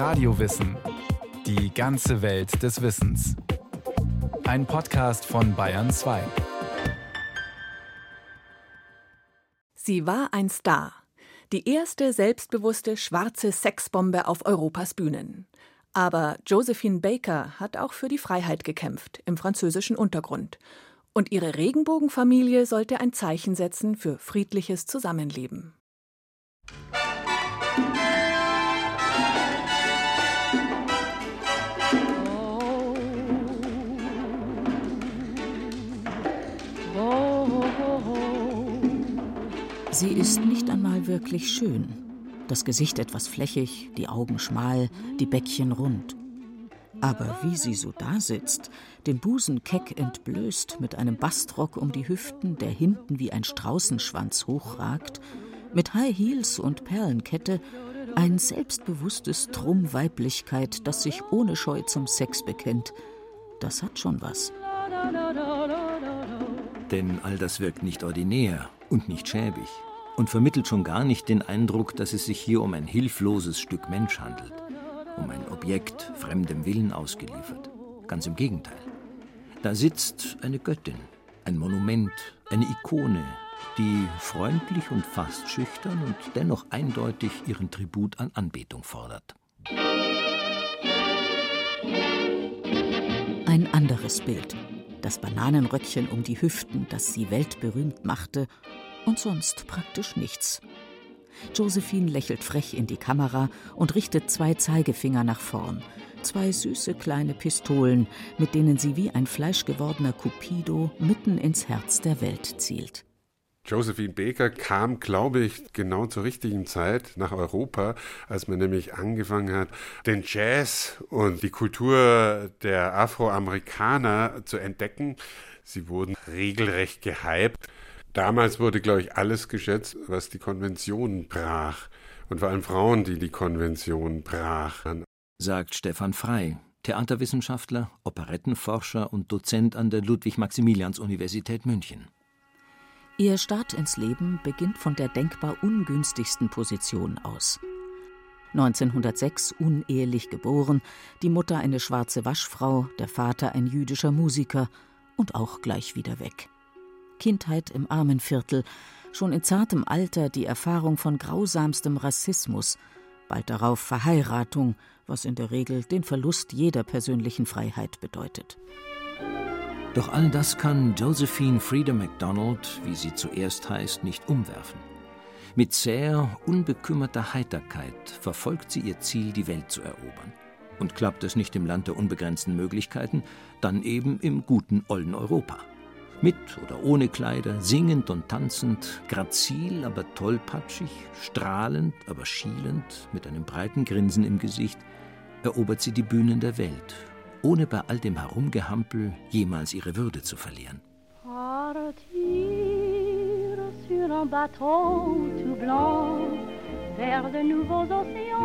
Radiowissen. Die ganze Welt des Wissens. Ein Podcast von Bayern 2. Sie war ein Star. Die erste selbstbewusste schwarze Sexbombe auf Europas Bühnen. Aber Josephine Baker hat auch für die Freiheit gekämpft im französischen Untergrund. Und ihre Regenbogenfamilie sollte ein Zeichen setzen für friedliches Zusammenleben. Sie ist nicht einmal wirklich schön. Das Gesicht etwas flächig, die Augen schmal, die Bäckchen rund. Aber wie sie so dasitzt, den Busen keck entblößt, mit einem Bastrock um die Hüften, der hinten wie ein Straußenschwanz hochragt, mit High Heels und Perlenkette, ein selbstbewusstes Trumm Weiblichkeit, das sich ohne Scheu zum Sex bekennt, das hat schon was. Denn all das wirkt nicht ordinär und nicht schäbig und vermittelt schon gar nicht den Eindruck, dass es sich hier um ein hilfloses Stück Mensch handelt, um ein Objekt fremdem Willen ausgeliefert. Ganz im Gegenteil. Da sitzt eine Göttin, ein Monument, eine Ikone, die freundlich und fast schüchtern und dennoch eindeutig ihren Tribut an Anbetung fordert. Ein anderes Bild. Das Bananenröckchen um die Hüften, das sie weltberühmt machte und sonst praktisch nichts. Josephine lächelt frech in die Kamera und richtet zwei Zeigefinger nach vorn. Zwei süße kleine Pistolen, mit denen sie wie ein fleischgewordener Cupido mitten ins Herz der Welt zielt. Josephine Baker kam, glaube ich, genau zur richtigen Zeit nach Europa, als man nämlich angefangen hat, den Jazz und die Kultur der Afroamerikaner zu entdecken. Sie wurden regelrecht gehypt. Damals wurde, glaube ich, alles geschätzt, was die Konvention brach. Und vor allem Frauen, die die Konvention brachen. Sagt Stefan Frey, Theaterwissenschaftler, Operettenforscher und Dozent an der Ludwig-Maximilians-Universität München. Ihr Start ins Leben beginnt von der denkbar ungünstigsten Position aus. 1906 unehelich geboren, die Mutter eine schwarze Waschfrau, der Vater ein jüdischer Musiker und auch gleich wieder weg. Kindheit im Armenviertel, schon in zartem Alter die Erfahrung von grausamstem Rassismus, bald darauf Verheiratung, was in der Regel den Verlust jeder persönlichen Freiheit bedeutet. Doch all das kann Josephine Frieda MacDonald, wie sie zuerst heißt, nicht umwerfen. Mit zäher, unbekümmerter Heiterkeit verfolgt sie ihr Ziel, die Welt zu erobern. Und klappt es nicht im Land der unbegrenzten Möglichkeiten, dann eben im guten ollen Europa. Mit oder ohne Kleider, singend und tanzend, grazil, aber tollpatschig, strahlend, aber schielend, mit einem breiten Grinsen im Gesicht, erobert sie die Bühnen der Welt, ohne bei all dem Herumgehampel jemals ihre Würde zu verlieren. Partir sur un bateau tout blanc vers de nouveaux océans,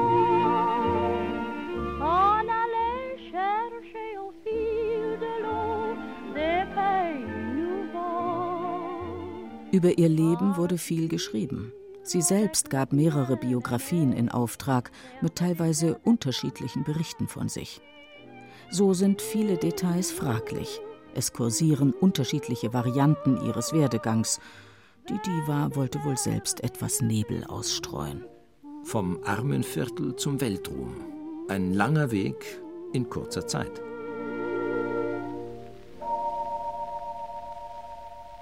en aller chercher über ihr Leben wurde viel geschrieben. Sie selbst gab mehrere Biografien in Auftrag mit teilweise unterschiedlichen Berichten von sich. So sind viele Details fraglich. Es kursieren unterschiedliche Varianten ihres Werdegangs. Die Diva wollte wohl selbst etwas Nebel ausstreuen. Vom Armenviertel zum Weltruhm. Ein langer Weg in kurzer Zeit.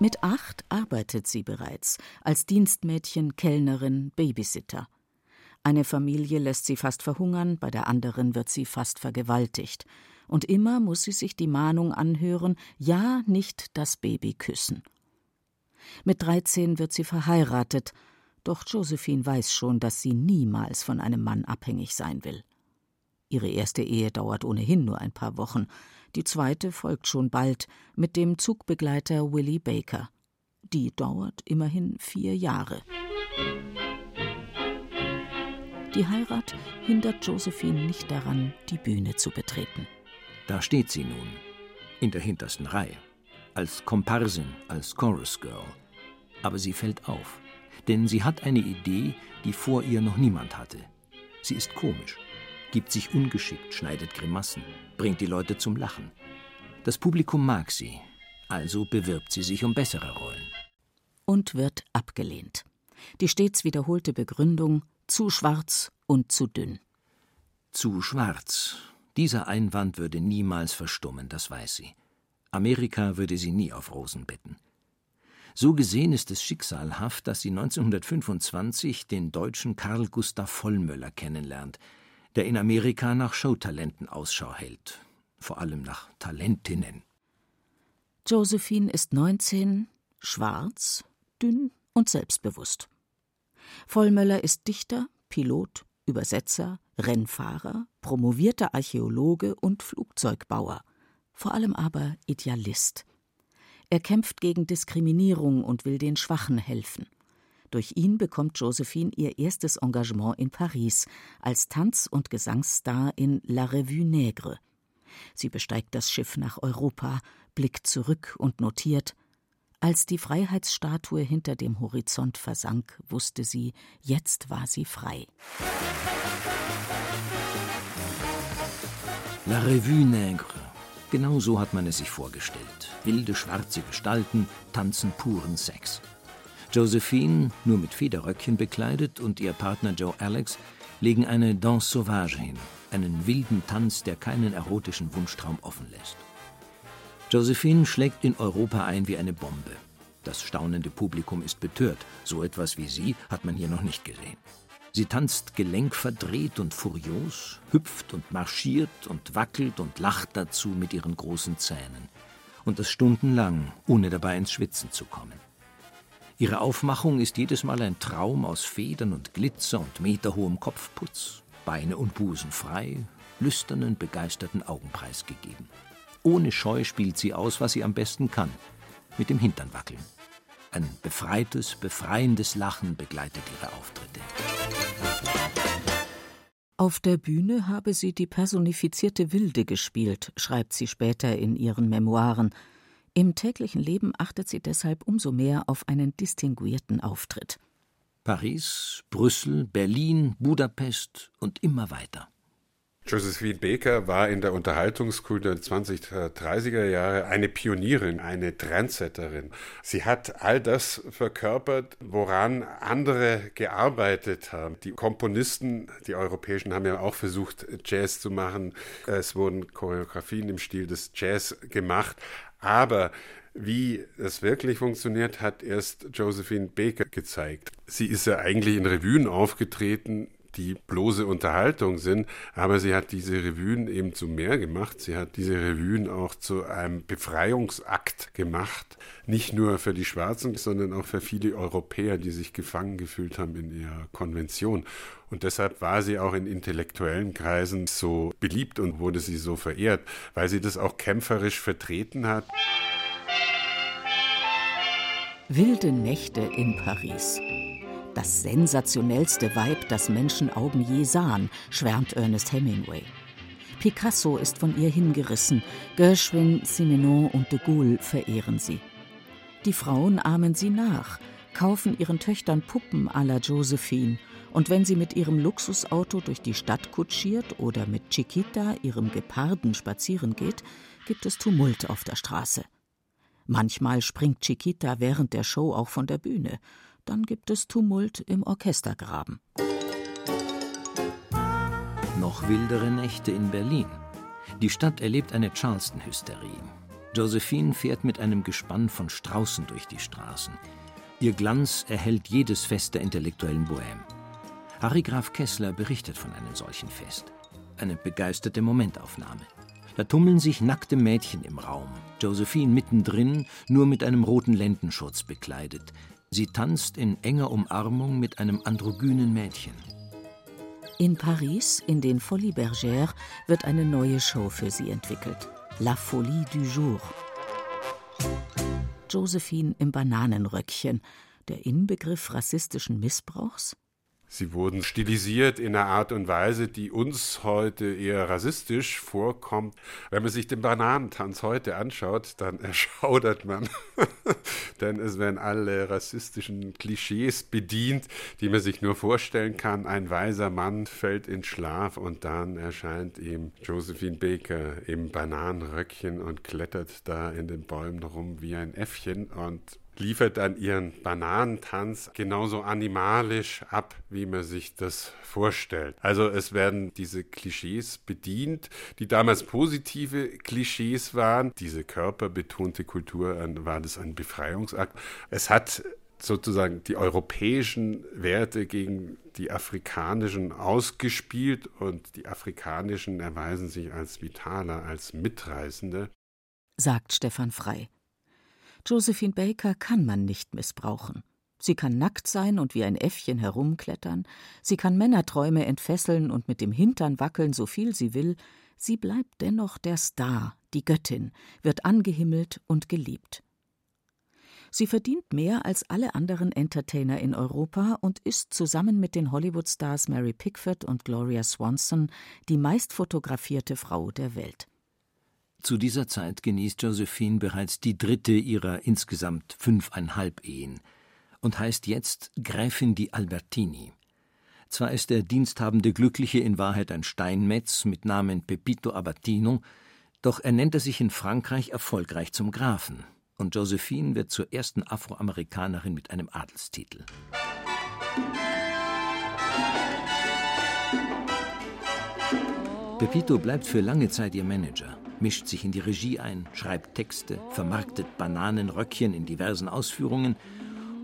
Mit acht arbeitet sie bereits als Dienstmädchen, Kellnerin, Babysitter. Eine Familie lässt sie fast verhungern, bei der anderen wird sie fast vergewaltigt. Und immer muss sie sich die Mahnung anhören: ja, nicht das Baby küssen. Mit dreizehn wird sie verheiratet, doch Josephine weiß schon, dass sie niemals von einem Mann abhängig sein will. Ihre erste Ehe dauert ohnehin nur ein paar Wochen, die zweite folgt schon bald mit dem Zugbegleiter Willie Baker. Die dauert immerhin vier Jahre. Die Heirat hindert Josephine nicht daran, die Bühne zu betreten. Da steht sie nun, in der hintersten Reihe, als Komparsin, als Chorus Girl. Aber sie fällt auf, denn sie hat eine Idee, die vor ihr noch niemand hatte. Sie ist komisch gibt sich ungeschickt, schneidet Grimassen, bringt die Leute zum Lachen. Das Publikum mag sie, also bewirbt sie sich um bessere Rollen. Und wird abgelehnt. Die stets wiederholte Begründung zu schwarz und zu dünn. Zu schwarz. Dieser Einwand würde niemals verstummen, das weiß sie. Amerika würde sie nie auf Rosen bitten. So gesehen ist es schicksalhaft, dass sie 1925 den deutschen Karl Gustav Vollmöller kennenlernt, der in Amerika nach Showtalenten Ausschau hält, vor allem nach Talentinnen. Josephine ist 19, schwarz, dünn und selbstbewusst. Vollmöller ist Dichter, Pilot, Übersetzer, Rennfahrer, promovierter Archäologe und Flugzeugbauer, vor allem aber Idealist. Er kämpft gegen Diskriminierung und will den Schwachen helfen. Durch ihn bekommt Josephine ihr erstes Engagement in Paris als Tanz- und Gesangsstar in La Revue Nègre. Sie besteigt das Schiff nach Europa, blickt zurück und notiert Als die Freiheitsstatue hinter dem Horizont versank, wusste sie, jetzt war sie frei. La Revue Nègre. Genau so hat man es sich vorgestellt. Wilde schwarze Gestalten tanzen puren Sex. Josephine, nur mit Federröckchen bekleidet, und ihr Partner Joe Alex legen eine Danse Sauvage hin, einen wilden Tanz, der keinen erotischen Wunschtraum offen lässt. Josephine schlägt in Europa ein wie eine Bombe. Das staunende Publikum ist betört. So etwas wie sie hat man hier noch nicht gesehen. Sie tanzt gelenkverdreht und furios, hüpft und marschiert und wackelt und lacht dazu mit ihren großen Zähnen. Und das stundenlang, ohne dabei ins Schwitzen zu kommen. Ihre Aufmachung ist jedes Mal ein Traum aus Federn und Glitzer und meterhohem Kopfputz, Beine und Busen frei, lüsternen, begeisterten Augen preisgegeben. Ohne Scheu spielt sie aus, was sie am besten kann, mit dem Hintern wackeln. Ein befreites, befreiendes Lachen begleitet ihre Auftritte. Auf der Bühne habe sie die personifizierte Wilde gespielt, schreibt sie später in ihren Memoiren. Im täglichen Leben achtet sie deshalb umso mehr auf einen distinguierten Auftritt. Paris, Brüssel, Berlin, Budapest und immer weiter. Josephine Baker war in der Unterhaltungskultur der 20er, 30er Jahre eine Pionierin, eine Trendsetterin. Sie hat all das verkörpert, woran andere gearbeitet haben. Die Komponisten, die europäischen, haben ja auch versucht, Jazz zu machen. Es wurden Choreografien im Stil des Jazz gemacht. Aber wie es wirklich funktioniert, hat erst Josephine Baker gezeigt. Sie ist ja eigentlich in Revuen aufgetreten, die bloße Unterhaltung sind, aber sie hat diese Revuen eben zu mehr gemacht. Sie hat diese Revuen auch zu einem Befreiungsakt gemacht, nicht nur für die Schwarzen, sondern auch für viele Europäer, die sich gefangen gefühlt haben in ihrer Konvention. Und deshalb war sie auch in intellektuellen Kreisen so beliebt und wurde sie so verehrt, weil sie das auch kämpferisch vertreten hat. Wilde Nächte in Paris. Das sensationellste Weib, das Menschenaugen je sahen, schwärmt Ernest Hemingway. Picasso ist von ihr hingerissen, Gershwin, Simenon und de Gaulle verehren sie. Die Frauen ahmen sie nach, kaufen ihren Töchtern Puppen à la Josephine, und wenn sie mit ihrem Luxusauto durch die Stadt kutschiert oder mit Chiquita, ihrem Geparden, spazieren geht, gibt es Tumult auf der Straße. Manchmal springt Chiquita während der Show auch von der Bühne dann gibt es Tumult im Orchestergraben. Noch wildere Nächte in Berlin. Die Stadt erlebt eine Charleston-Hysterie. Josephine fährt mit einem Gespann von Straußen durch die Straßen. Ihr Glanz erhält jedes Fest der intellektuellen Bohème. Harry Graf Kessler berichtet von einem solchen Fest. Eine begeisterte Momentaufnahme. Da tummeln sich nackte Mädchen im Raum. Josephine mittendrin, nur mit einem roten Lendenschurz bekleidet. Sie tanzt in enger Umarmung mit einem androgynen Mädchen. In Paris, in den Folies Bergères, wird eine neue Show für sie entwickelt. La Folie du Jour. Josephine im Bananenröckchen, der Inbegriff rassistischen Missbrauchs? Sie wurden stilisiert in einer Art und Weise, die uns heute eher rassistisch vorkommt. Wenn man sich den Bananentanz heute anschaut, dann erschaudert man. Denn es werden alle rassistischen Klischees bedient, die man sich nur vorstellen kann. Ein weiser Mann fällt in Schlaf und dann erscheint ihm Josephine Baker im Bananenröckchen und klettert da in den Bäumen rum wie ein Äffchen und liefert dann ihren Bananentanz genauso animalisch ab, wie man sich das vorstellt. Also es werden diese Klischees bedient, die damals positive Klischees waren. Diese körperbetonte Kultur war das ein Befreiungsakt. Es hat sozusagen die europäischen Werte gegen die afrikanischen ausgespielt und die afrikanischen erweisen sich als vitaler, als mitreißende. Sagt Stefan Frei. Josephine Baker kann man nicht missbrauchen. Sie kann nackt sein und wie ein Äffchen herumklettern, sie kann Männerträume entfesseln und mit dem Hintern wackeln, so viel sie will, sie bleibt dennoch der Star, die Göttin, wird angehimmelt und geliebt. Sie verdient mehr als alle anderen Entertainer in Europa und ist zusammen mit den Hollywood-Stars Mary Pickford und Gloria Swanson die meistfotografierte Frau der Welt. Zu dieser Zeit genießt Josephine bereits die dritte ihrer insgesamt fünfeinhalb Ehen und heißt jetzt Gräfin di Albertini. Zwar ist der diensthabende Glückliche in Wahrheit ein Steinmetz mit Namen Pepito Abatino, doch ernennt er sich in Frankreich erfolgreich zum Grafen und Josephine wird zur ersten Afroamerikanerin mit einem Adelstitel. Pepito bleibt für lange Zeit ihr Manager mischt sich in die Regie ein, schreibt Texte, vermarktet Bananenröckchen in diversen Ausführungen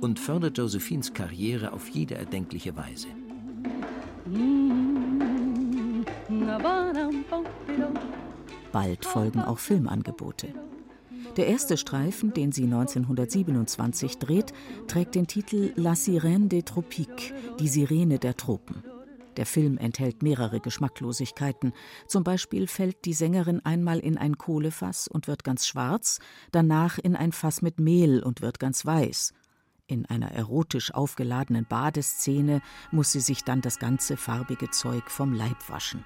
und fördert Josephines Karriere auf jede erdenkliche Weise. Bald folgen auch Filmangebote. Der erste Streifen, den sie 1927 dreht, trägt den Titel La Sirène des Tropiques, die Sirene der Tropen. Der Film enthält mehrere Geschmacklosigkeiten. Zum Beispiel fällt die Sängerin einmal in ein Kohlefass und wird ganz schwarz, danach in ein Fass mit Mehl und wird ganz weiß. In einer erotisch aufgeladenen Badeszene muss sie sich dann das ganze farbige Zeug vom Leib waschen.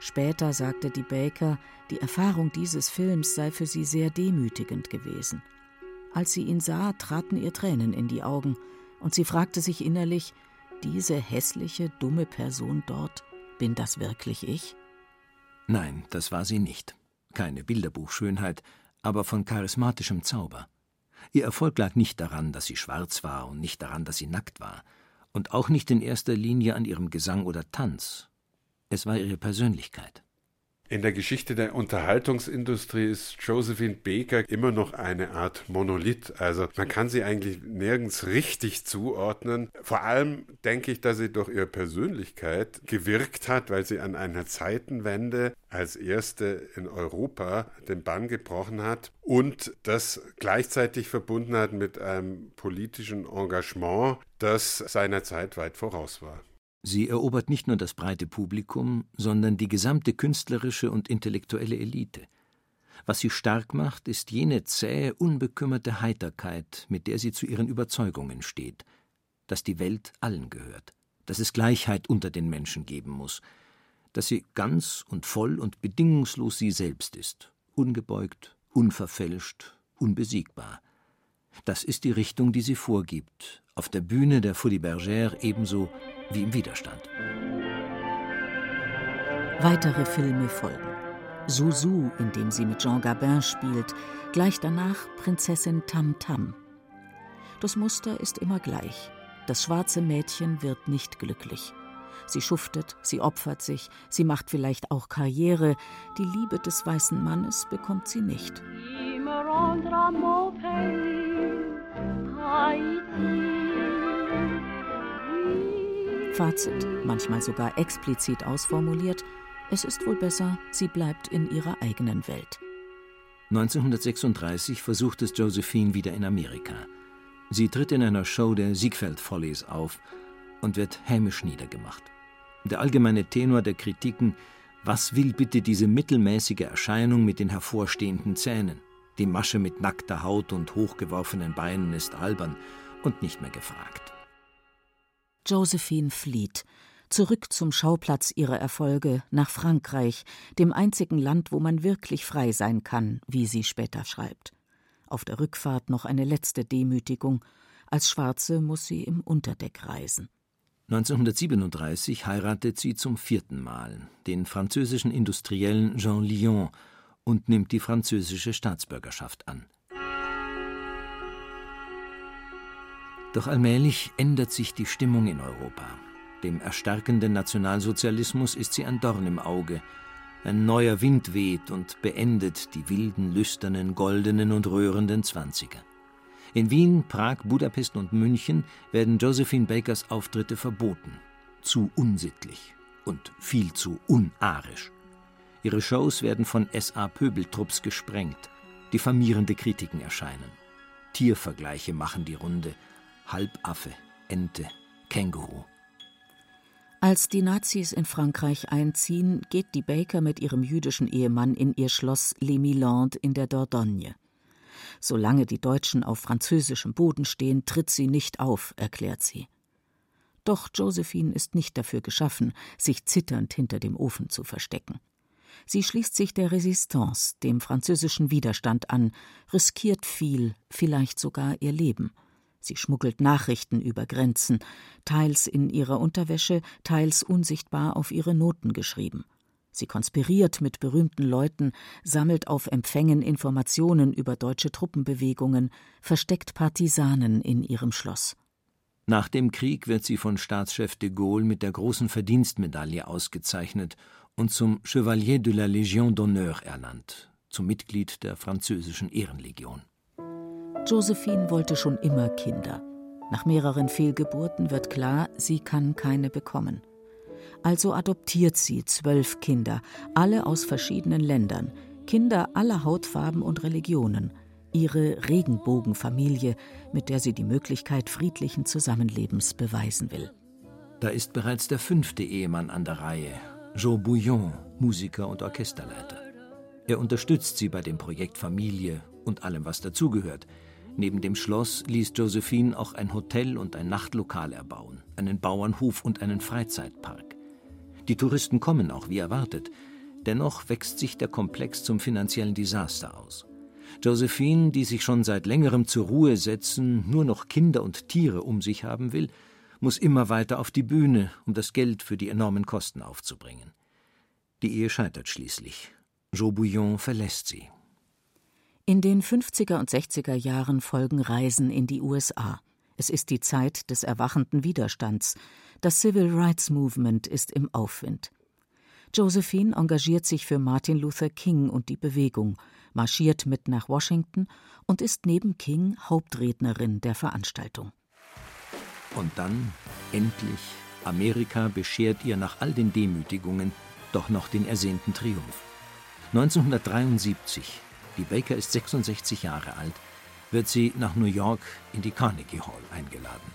Später sagte die Baker, die Erfahrung dieses Films sei für sie sehr demütigend gewesen. Als sie ihn sah, traten ihr Tränen in die Augen, und sie fragte sich innerlich, diese hässliche, dumme Person dort, bin das wirklich ich? Nein, das war sie nicht. Keine Bilderbuchschönheit, aber von charismatischem Zauber. Ihr Erfolg lag nicht daran, dass sie schwarz war und nicht daran, dass sie nackt war, und auch nicht in erster Linie an ihrem Gesang oder Tanz. Es war ihre Persönlichkeit. In der Geschichte der Unterhaltungsindustrie ist Josephine Baker immer noch eine Art Monolith. Also man kann sie eigentlich nirgends richtig zuordnen. Vor allem denke ich, dass sie durch ihre Persönlichkeit gewirkt hat, weil sie an einer Zeitenwende als erste in Europa den Bann gebrochen hat und das gleichzeitig verbunden hat mit einem politischen Engagement, das seiner Zeit weit voraus war. Sie erobert nicht nur das breite Publikum, sondern die gesamte künstlerische und intellektuelle Elite. Was sie stark macht, ist jene zähe, unbekümmerte Heiterkeit, mit der sie zu ihren Überzeugungen steht, dass die Welt allen gehört, dass es Gleichheit unter den Menschen geben muss, dass sie ganz und voll und bedingungslos sie selbst ist, ungebeugt, unverfälscht, unbesiegbar. Das ist die Richtung, die sie vorgibt, auf der Bühne der Folie Bergère ebenso wie im Widerstand. Weitere Filme folgen. Susu, in dem sie mit Jean Gabin spielt, gleich danach Prinzessin Tam Tam. Das Muster ist immer gleich. Das schwarze Mädchen wird nicht glücklich. Sie schuftet, sie opfert sich, sie macht vielleicht auch Karriere. Die Liebe des weißen Mannes bekommt sie nicht. Fazit, manchmal sogar explizit ausformuliert, es ist wohl besser, sie bleibt in ihrer eigenen Welt. 1936 versucht es Josephine wieder in Amerika. Sie tritt in einer Show der Siegfeld Follies auf und wird hämisch niedergemacht. Der allgemeine Tenor der Kritiken Was will bitte diese mittelmäßige Erscheinung mit den hervorstehenden Zähnen? Die Masche mit nackter Haut und hochgeworfenen Beinen ist albern und nicht mehr gefragt. Josephine flieht, zurück zum Schauplatz ihrer Erfolge, nach Frankreich, dem einzigen Land, wo man wirklich frei sein kann, wie sie später schreibt. Auf der Rückfahrt noch eine letzte Demütigung. Als Schwarze muss sie im Unterdeck reisen. 1937 heiratet sie zum vierten Mal den französischen Industriellen Jean Lyon und nimmt die französische Staatsbürgerschaft an. Doch allmählich ändert sich die Stimmung in Europa. Dem erstarkenden Nationalsozialismus ist sie ein Dorn im Auge. Ein neuer Wind weht und beendet die wilden, lüsternen, goldenen und röhrenden Zwanziger. In Wien, Prag, Budapest und München werden Josephine Bakers Auftritte verboten. Zu unsittlich und viel zu unarisch. Ihre Shows werden von SA-Pöbeltrupps gesprengt. Diffamierende Kritiken erscheinen. Tiervergleiche machen die Runde. Halbaffe, Ente, Känguru. Als die Nazis in Frankreich einziehen, geht die Baker mit ihrem jüdischen Ehemann in ihr Schloss Les Milandes in der Dordogne. Solange die Deutschen auf französischem Boden stehen, tritt sie nicht auf, erklärt sie. Doch Josephine ist nicht dafür geschaffen, sich zitternd hinter dem Ofen zu verstecken. Sie schließt sich der Resistance, dem französischen Widerstand an, riskiert viel, vielleicht sogar ihr Leben. Sie schmuggelt Nachrichten über Grenzen, teils in ihrer Unterwäsche, teils unsichtbar auf ihre Noten geschrieben. Sie konspiriert mit berühmten Leuten, sammelt auf Empfängen Informationen über deutsche Truppenbewegungen, versteckt Partisanen in ihrem Schloss. Nach dem Krieg wird sie von Staatschef de Gaulle mit der großen Verdienstmedaille ausgezeichnet und zum Chevalier de la Légion d'honneur ernannt, zum Mitglied der französischen Ehrenlegion. Josephine wollte schon immer Kinder. Nach mehreren Fehlgeburten wird klar, sie kann keine bekommen. Also adoptiert sie zwölf Kinder, alle aus verschiedenen Ländern, Kinder aller Hautfarben und Religionen, ihre Regenbogenfamilie, mit der sie die Möglichkeit friedlichen Zusammenlebens beweisen will. Da ist bereits der fünfte Ehemann an der Reihe, Joe Bouillon, Musiker und Orchesterleiter. Er unterstützt sie bei dem Projekt Familie und allem, was dazugehört. Neben dem Schloss ließ Josephine auch ein Hotel und ein Nachtlokal erbauen, einen Bauernhof und einen Freizeitpark. Die Touristen kommen auch wie erwartet. Dennoch wächst sich der Komplex zum finanziellen Desaster aus. Josephine, die sich schon seit längerem zur Ruhe setzen, nur noch Kinder und Tiere um sich haben will, muss immer weiter auf die Bühne, um das Geld für die enormen Kosten aufzubringen. Die Ehe scheitert schließlich. Joe Bouillon verlässt sie. In den 50er und 60er Jahren folgen Reisen in die USA. Es ist die Zeit des erwachenden Widerstands. Das Civil Rights Movement ist im Aufwind. Josephine engagiert sich für Martin Luther King und die Bewegung, marschiert mit nach Washington und ist neben King Hauptrednerin der Veranstaltung. Und dann, endlich, Amerika beschert ihr nach all den Demütigungen doch noch den ersehnten Triumph. 1973, die Baker ist 66 Jahre alt, wird sie nach New York in die Carnegie Hall eingeladen.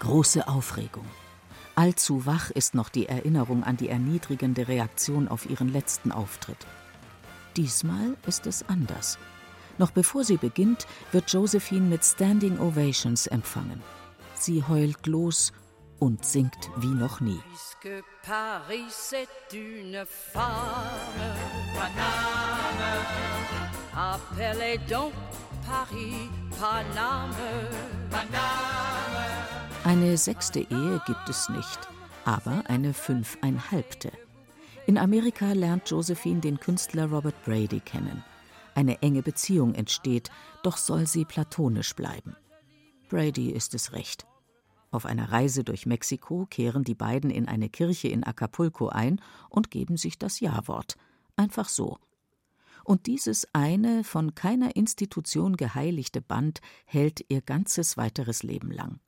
Große Aufregung. Allzu wach ist noch die Erinnerung an die erniedrigende Reaktion auf ihren letzten Auftritt. Diesmal ist es anders. Noch bevor sie beginnt, wird Josephine mit Standing Ovations empfangen. Sie heult los und singt wie noch nie. Eine sechste Ehe gibt es nicht, aber eine fünfeinhalbte. In Amerika lernt Josephine den Künstler Robert Brady kennen. Eine enge Beziehung entsteht, doch soll sie platonisch bleiben. Brady ist es recht. Auf einer Reise durch Mexiko kehren die beiden in eine Kirche in Acapulco ein und geben sich das Ja-Wort. Einfach so. Und dieses eine, von keiner Institution geheiligte Band hält ihr ganzes weiteres Leben lang.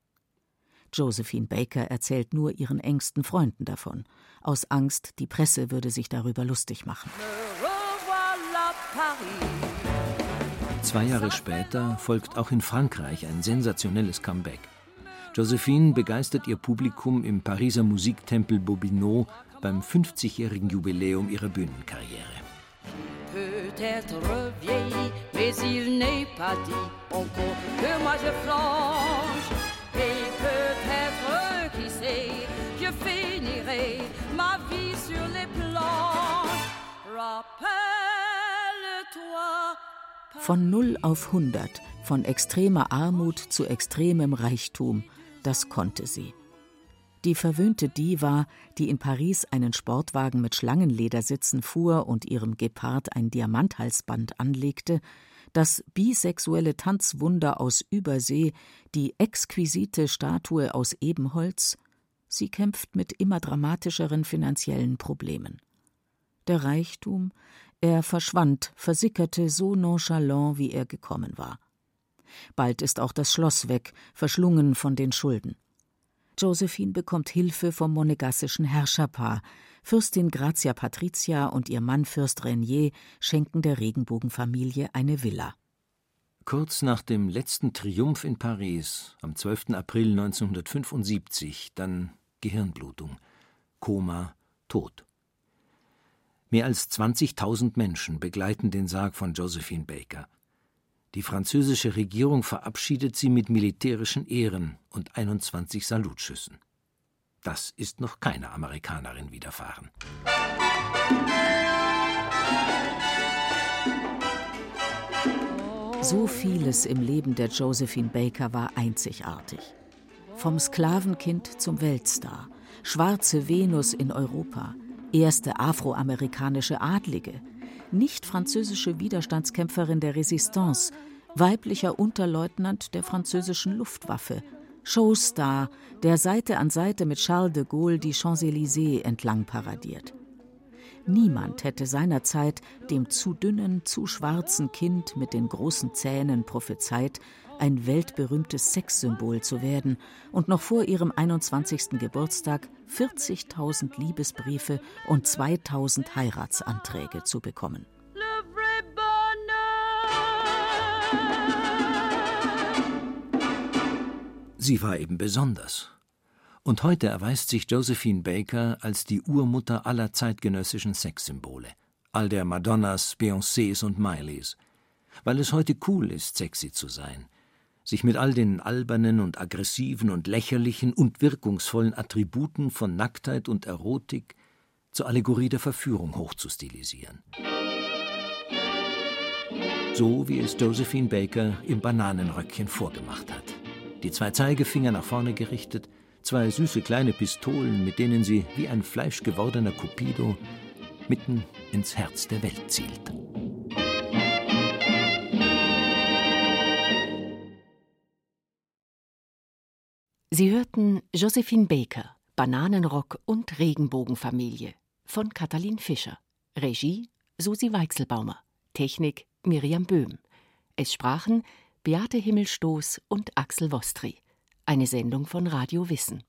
Josephine Baker erzählt nur ihren engsten Freunden davon, aus Angst, die Presse würde sich darüber lustig machen. Zwei Jahre später folgt auch in Frankreich ein sensationelles Comeback. Josephine begeistert ihr Publikum im Pariser Musiktempel Bobino beim 50-jährigen Jubiläum ihrer Bühnenkarriere. Peut-être vieilli, mais il n'est pas dit encore que moi je flanche. Et peut-être qui sait, je finirai ma vie sur les plans. Rappelle-toi. Von 0 auf 100, von extremer Armut zu extremem Reichtum, das konnte sie. Die verwöhnte Diva, die in Paris einen Sportwagen mit Schlangenledersitzen fuhr und ihrem Gepard ein Diamanthalsband anlegte, das bisexuelle Tanzwunder aus Übersee, die exquisite Statue aus Ebenholz, sie kämpft mit immer dramatischeren finanziellen Problemen. Der Reichtum, er verschwand, versickerte so nonchalant, wie er gekommen war. Bald ist auch das Schloss weg, verschlungen von den Schulden. Josephine bekommt Hilfe vom monegassischen Herrscherpaar. Fürstin Grazia Patricia und ihr Mann Fürst Renier schenken der Regenbogenfamilie eine Villa. Kurz nach dem letzten Triumph in Paris, am 12. April 1975, dann Gehirnblutung, Koma, Tod. Mehr als 20.000 Menschen begleiten den Sarg von Josephine Baker. Die französische Regierung verabschiedet sie mit militärischen Ehren und 21 Salutschüssen. Das ist noch keiner Amerikanerin widerfahren. So vieles im Leben der Josephine Baker war einzigartig. Vom Sklavenkind zum Weltstar, schwarze Venus in Europa, erste afroamerikanische Adlige, nicht französische Widerstandskämpferin der Resistance, weiblicher Unterleutnant der französischen Luftwaffe, Showstar, der Seite an Seite mit Charles de Gaulle die Champs-Élysées entlang paradiert. Niemand hätte seinerzeit dem zu dünnen, zu schwarzen Kind mit den großen Zähnen prophezeit, ein weltberühmtes Sexsymbol zu werden und noch vor ihrem 21. Geburtstag 40.000 Liebesbriefe und 2.000 Heiratsanträge zu bekommen. Sie war eben besonders. Und heute erweist sich Josephine Baker als die Urmutter aller zeitgenössischen Sexsymbole, all der Madonnas, Beyoncés und Mileys. Weil es heute cool ist, sexy zu sein, sich mit all den albernen und aggressiven und lächerlichen und wirkungsvollen Attributen von Nacktheit und Erotik zur Allegorie der Verführung hochzustilisieren. So wie es Josephine Baker im Bananenröckchen vorgemacht hat. Die zwei Zeigefinger nach vorne gerichtet, zwei süße kleine Pistolen, mit denen sie wie ein fleischgewordener Cupido mitten ins Herz der Welt zielt. Sie hörten Josephine Baker, Bananenrock und Regenbogenfamilie von Katalin Fischer. Regie Susi Weichselbaumer. Technik Miriam Böhm. Es sprachen Beate Himmelstoß und Axel Wostri. Eine Sendung von Radio Wissen.